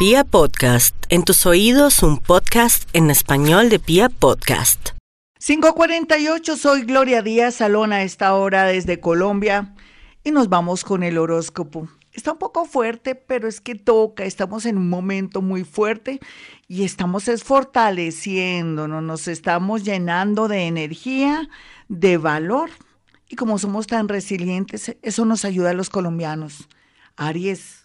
Pia Podcast, en tus oídos un podcast en español de Pia Podcast. 548, soy Gloria Díaz Salón a esta hora desde Colombia y nos vamos con el horóscopo. Está un poco fuerte, pero es que toca, estamos en un momento muy fuerte y estamos es fortaleciéndonos, nos estamos llenando de energía, de valor y como somos tan resilientes, eso nos ayuda a los colombianos. Aries.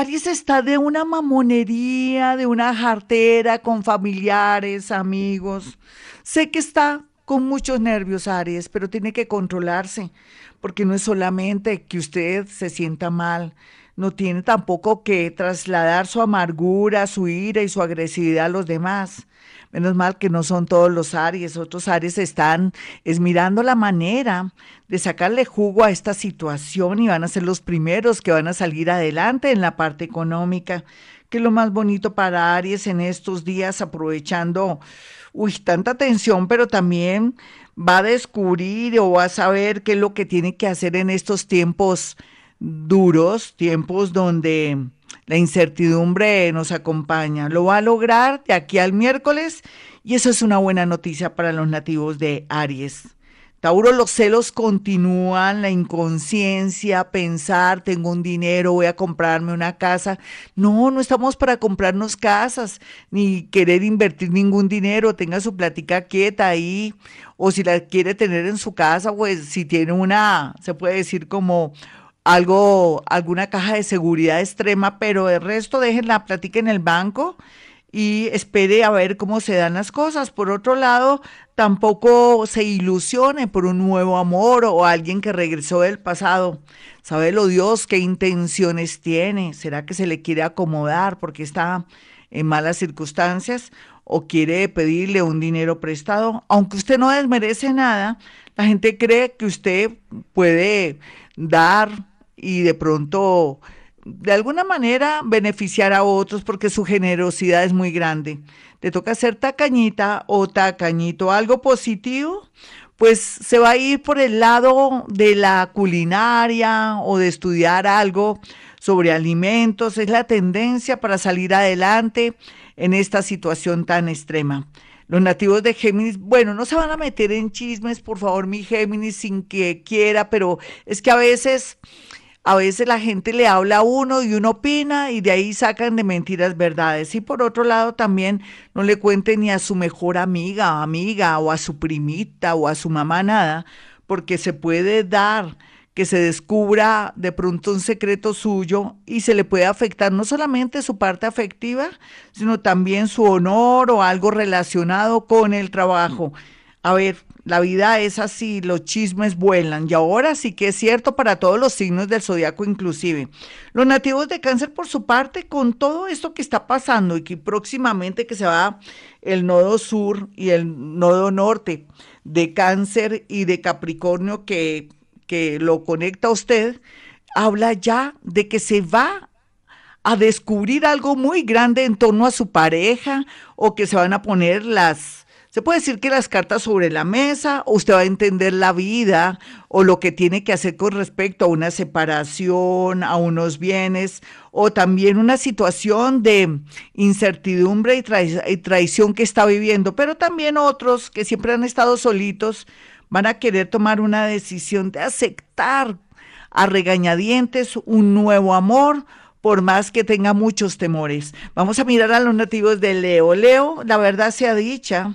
Aries está de una mamonería, de una jartera con familiares, amigos. Sé que está con muchos nervios, Aries, pero tiene que controlarse, porque no es solamente que usted se sienta mal, no tiene tampoco que trasladar su amargura, su ira y su agresividad a los demás. Menos mal que no son todos los Aries, otros Aries están es mirando la manera de sacarle jugo a esta situación y van a ser los primeros que van a salir adelante en la parte económica, que es lo más bonito para Aries en estos días, aprovechando, uy, tanta tensión, pero también va a descubrir o va a saber qué es lo que tiene que hacer en estos tiempos duros, tiempos donde la incertidumbre nos acompaña. Lo va a lograr de aquí al miércoles y eso es una buena noticia para los nativos de Aries. Tauro, los celos continúan, la inconsciencia, pensar, tengo un dinero, voy a comprarme una casa. No, no estamos para comprarnos casas, ni querer invertir ningún dinero, tenga su plática quieta ahí, o si la quiere tener en su casa, pues si tiene una, se puede decir como algo, alguna caja de seguridad extrema, pero el resto dejen la plática en el banco y espere a ver cómo se dan las cosas. Por otro lado, tampoco se ilusione por un nuevo amor o alguien que regresó del pasado. Sabe lo Dios qué intenciones tiene. ¿Será que se le quiere acomodar porque está en malas circunstancias o quiere pedirle un dinero prestado? Aunque usted no desmerece nada, la gente cree que usted puede dar y de pronto de alguna manera beneficiar a otros porque su generosidad es muy grande. Te toca ser tacañita o tacañito, algo positivo, pues se va a ir por el lado de la culinaria o de estudiar algo sobre alimentos. Es la tendencia para salir adelante en esta situación tan extrema. Los nativos de Géminis, bueno, no se van a meter en chismes, por favor, mi Géminis, sin que quiera, pero es que a veces a veces la gente le habla a uno y uno opina y de ahí sacan de mentiras verdades. Y por otro lado también no le cuenten ni a su mejor amiga, amiga o a su primita o a su mamá nada, porque se puede dar que se descubra de pronto un secreto suyo y se le puede afectar no solamente su parte afectiva, sino también su honor o algo relacionado con el trabajo. A ver, la vida es así, los chismes vuelan y ahora sí que es cierto para todos los signos del zodiaco inclusive. Los nativos de cáncer por su parte, con todo esto que está pasando y que próximamente que se va el nodo sur y el nodo norte de cáncer y de capricornio que, que lo conecta a usted, habla ya de que se va a descubrir algo muy grande en torno a su pareja o que se van a poner las se puede decir que las cartas sobre la mesa, usted va a entender la vida o lo que tiene que hacer con respecto a una separación, a unos bienes, o también una situación de incertidumbre y, traición que está viviendo, pero también otros que siempre han estado solitos van a querer tomar una decisión de aceptar a regañadientes un nuevo amor, por más que tenga muchos temores. Vamos a mirar a los nativos de Leo. Leo, la verdad sea dicha,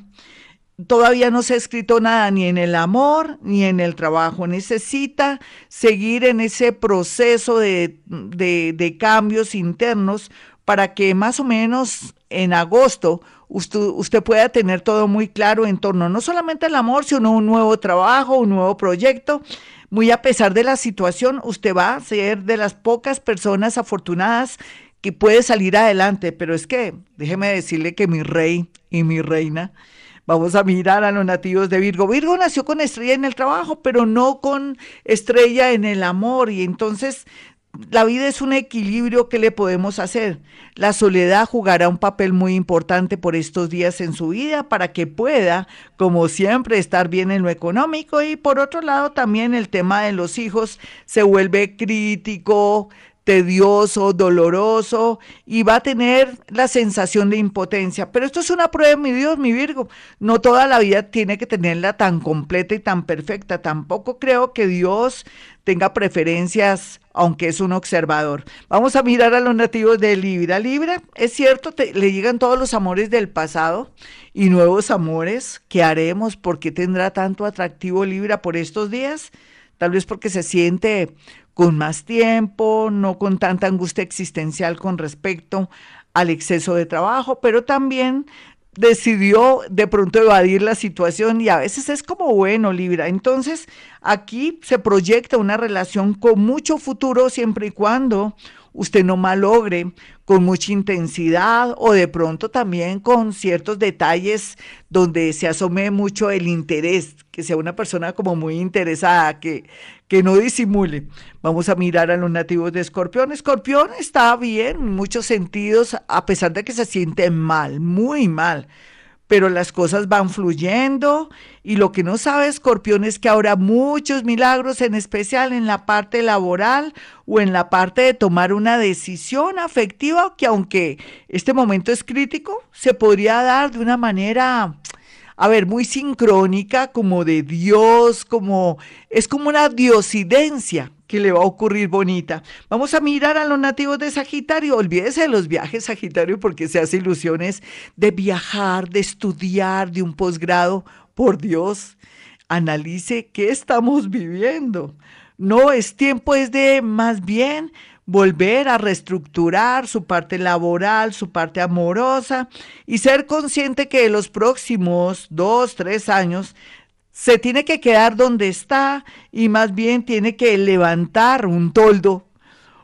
todavía no se ha escrito nada ni en el amor ni en el trabajo. Necesita seguir en ese proceso de, de, cambios internos para que más o menos en agosto usted, usted, pueda tener todo muy claro en torno no solamente al amor, sino un nuevo trabajo, un nuevo proyecto. Muy a pesar de la situación, usted va a ser de las pocas personas afortunadas que puede salir adelante. Pero es que, déjeme decirle que mi rey y mi reina, Vamos a mirar a los nativos de Virgo. Virgo nació con estrella en el trabajo, pero no con estrella en el amor. Y entonces la vida es un equilibrio que le podemos hacer. La soledad jugará un papel muy importante por estos días en su vida para que pueda, como siempre, estar bien en lo económico y por otro lado también el tema de los hijos se vuelve crítico, tedioso, doloroso y va a tener la sensación de impotencia. Pero esto es una prueba, mi Dios, mi Virgo. No toda la vida tiene que tenerla tan completa y tan perfecta. Tampoco creo que Dios tenga preferencias, aunque es un observador. Vamos a mirar a los nativos de Libra. Libra, es cierto, le llegan todos los amores del pasado y nuevos amores. ¿Qué haremos? ¿Por qué tendrá tanto atractivo Libra por estos días? Tal vez porque se siente con más tiempo, no con tanta angustia existencial con respecto al exceso de trabajo, pero también decidió de pronto evadir la situación y a veces es como bueno, Libra. Entonces, aquí se proyecta una relación con mucho futuro siempre y cuando usted no malogre con mucha intensidad o de pronto también con ciertos detalles donde se asome mucho el interés, que sea una persona como muy interesada, que, que no disimule. Vamos a mirar a los nativos de Escorpión. Escorpión está bien en muchos sentidos, a pesar de que se siente mal, muy mal pero las cosas van fluyendo y lo que no sabe Escorpión es que ahora muchos milagros, en especial en la parte laboral o en la parte de tomar una decisión afectiva, que aunque este momento es crítico, se podría dar de una manera a ver, muy sincrónica, como de Dios, como es como una diosidencia que le va a ocurrir bonita. Vamos a mirar a los nativos de Sagitario. Olvídese de los viajes Sagitario porque se hace ilusiones de viajar, de estudiar, de un posgrado. Por Dios, analice qué estamos viviendo. No es tiempo, es de más bien volver a reestructurar su parte laboral, su parte amorosa y ser consciente que en los próximos dos, tres años se tiene que quedar donde está y más bien tiene que levantar un toldo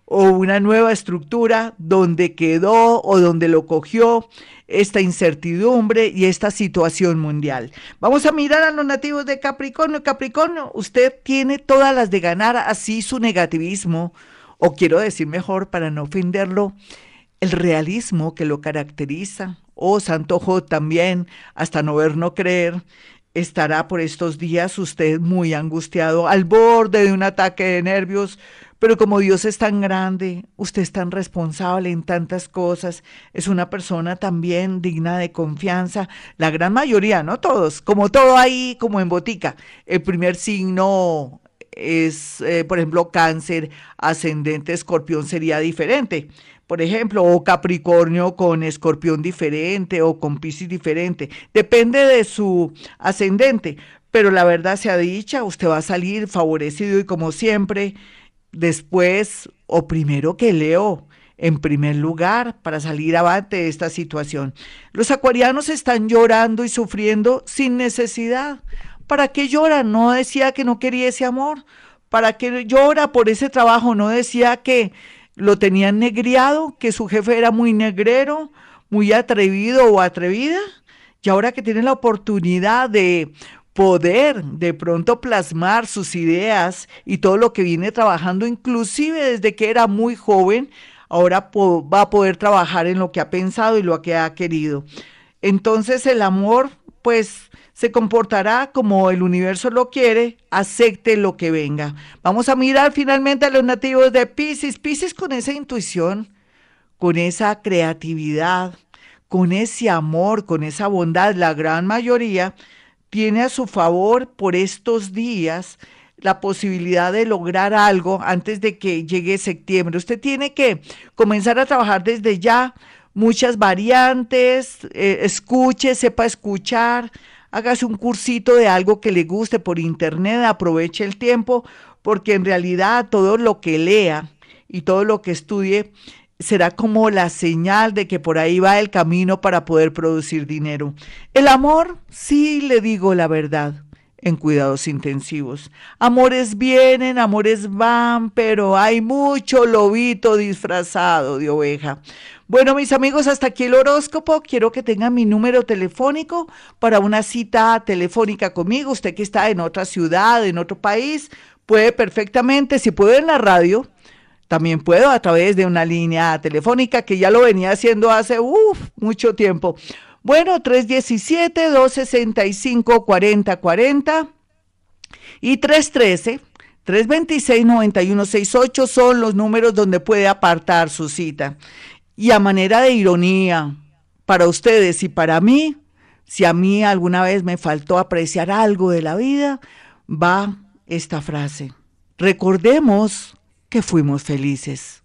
o una nueva estructura donde quedó o donde lo cogió esta incertidumbre y esta situación mundial. Vamos a mirar a los nativos de Capricornio. Capricornio, usted tiene todas las de ganar así su negativismo, o quiero decir mejor para no ofenderlo, el realismo que lo caracteriza, o oh, Santo Jo también, hasta no ver, no creer, estará por estos días usted muy angustiado, al borde de un ataque de nervios, pero como Dios es tan grande, usted es tan responsable en tantas cosas, es una persona también digna de confianza, la gran mayoría, no todos, como todo ahí, como en botica. El primer signo es, eh, por ejemplo, cáncer, ascendente, escorpión sería diferente. Por ejemplo, o Capricornio con escorpión diferente o con Piscis diferente. Depende de su ascendente. Pero la verdad sea dicha, usted va a salir favorecido y como siempre, después o primero que Leo, en primer lugar para salir avante de esta situación. Los acuarianos están llorando y sufriendo sin necesidad. ¿Para qué llora? No decía que no quería ese amor. ¿Para qué llora por ese trabajo? No decía que lo tenían negriado, que su jefe era muy negrero, muy atrevido o atrevida. Y ahora que tiene la oportunidad de poder de pronto plasmar sus ideas y todo lo que viene trabajando, inclusive desde que era muy joven, ahora va a poder trabajar en lo que ha pensado y lo que ha querido. Entonces el amor, pues se comportará como el universo lo quiere, acepte lo que venga. Vamos a mirar finalmente a los nativos de Pisces. Pisces con esa intuición, con esa creatividad, con ese amor, con esa bondad, la gran mayoría tiene a su favor por estos días la posibilidad de lograr algo antes de que llegue septiembre. Usted tiene que comenzar a trabajar desde ya muchas variantes, eh, escuche, sepa escuchar, hágase un cursito de algo que le guste por internet, aproveche el tiempo, porque en realidad todo lo que lea y todo lo que estudie será como la señal de que por ahí va el camino para poder producir dinero. El amor, sí le digo la verdad, en cuidados intensivos. Amores vienen, amores van, pero hay mucho lobito disfrazado de oveja. Bueno, mis amigos, hasta aquí el horóscopo. Quiero que tengan mi número telefónico para una cita telefónica conmigo. Usted que está en otra ciudad, en otro país, puede perfectamente, si puede en la radio, también puedo a través de una línea telefónica que ya lo venía haciendo hace mucho tiempo. Bueno, 317-265-4040 y 313. 326-9168 son los números donde puede apartar su cita. Y a manera de ironía, para ustedes y para mí, si a mí alguna vez me faltó apreciar algo de la vida, va esta frase. Recordemos que fuimos felices.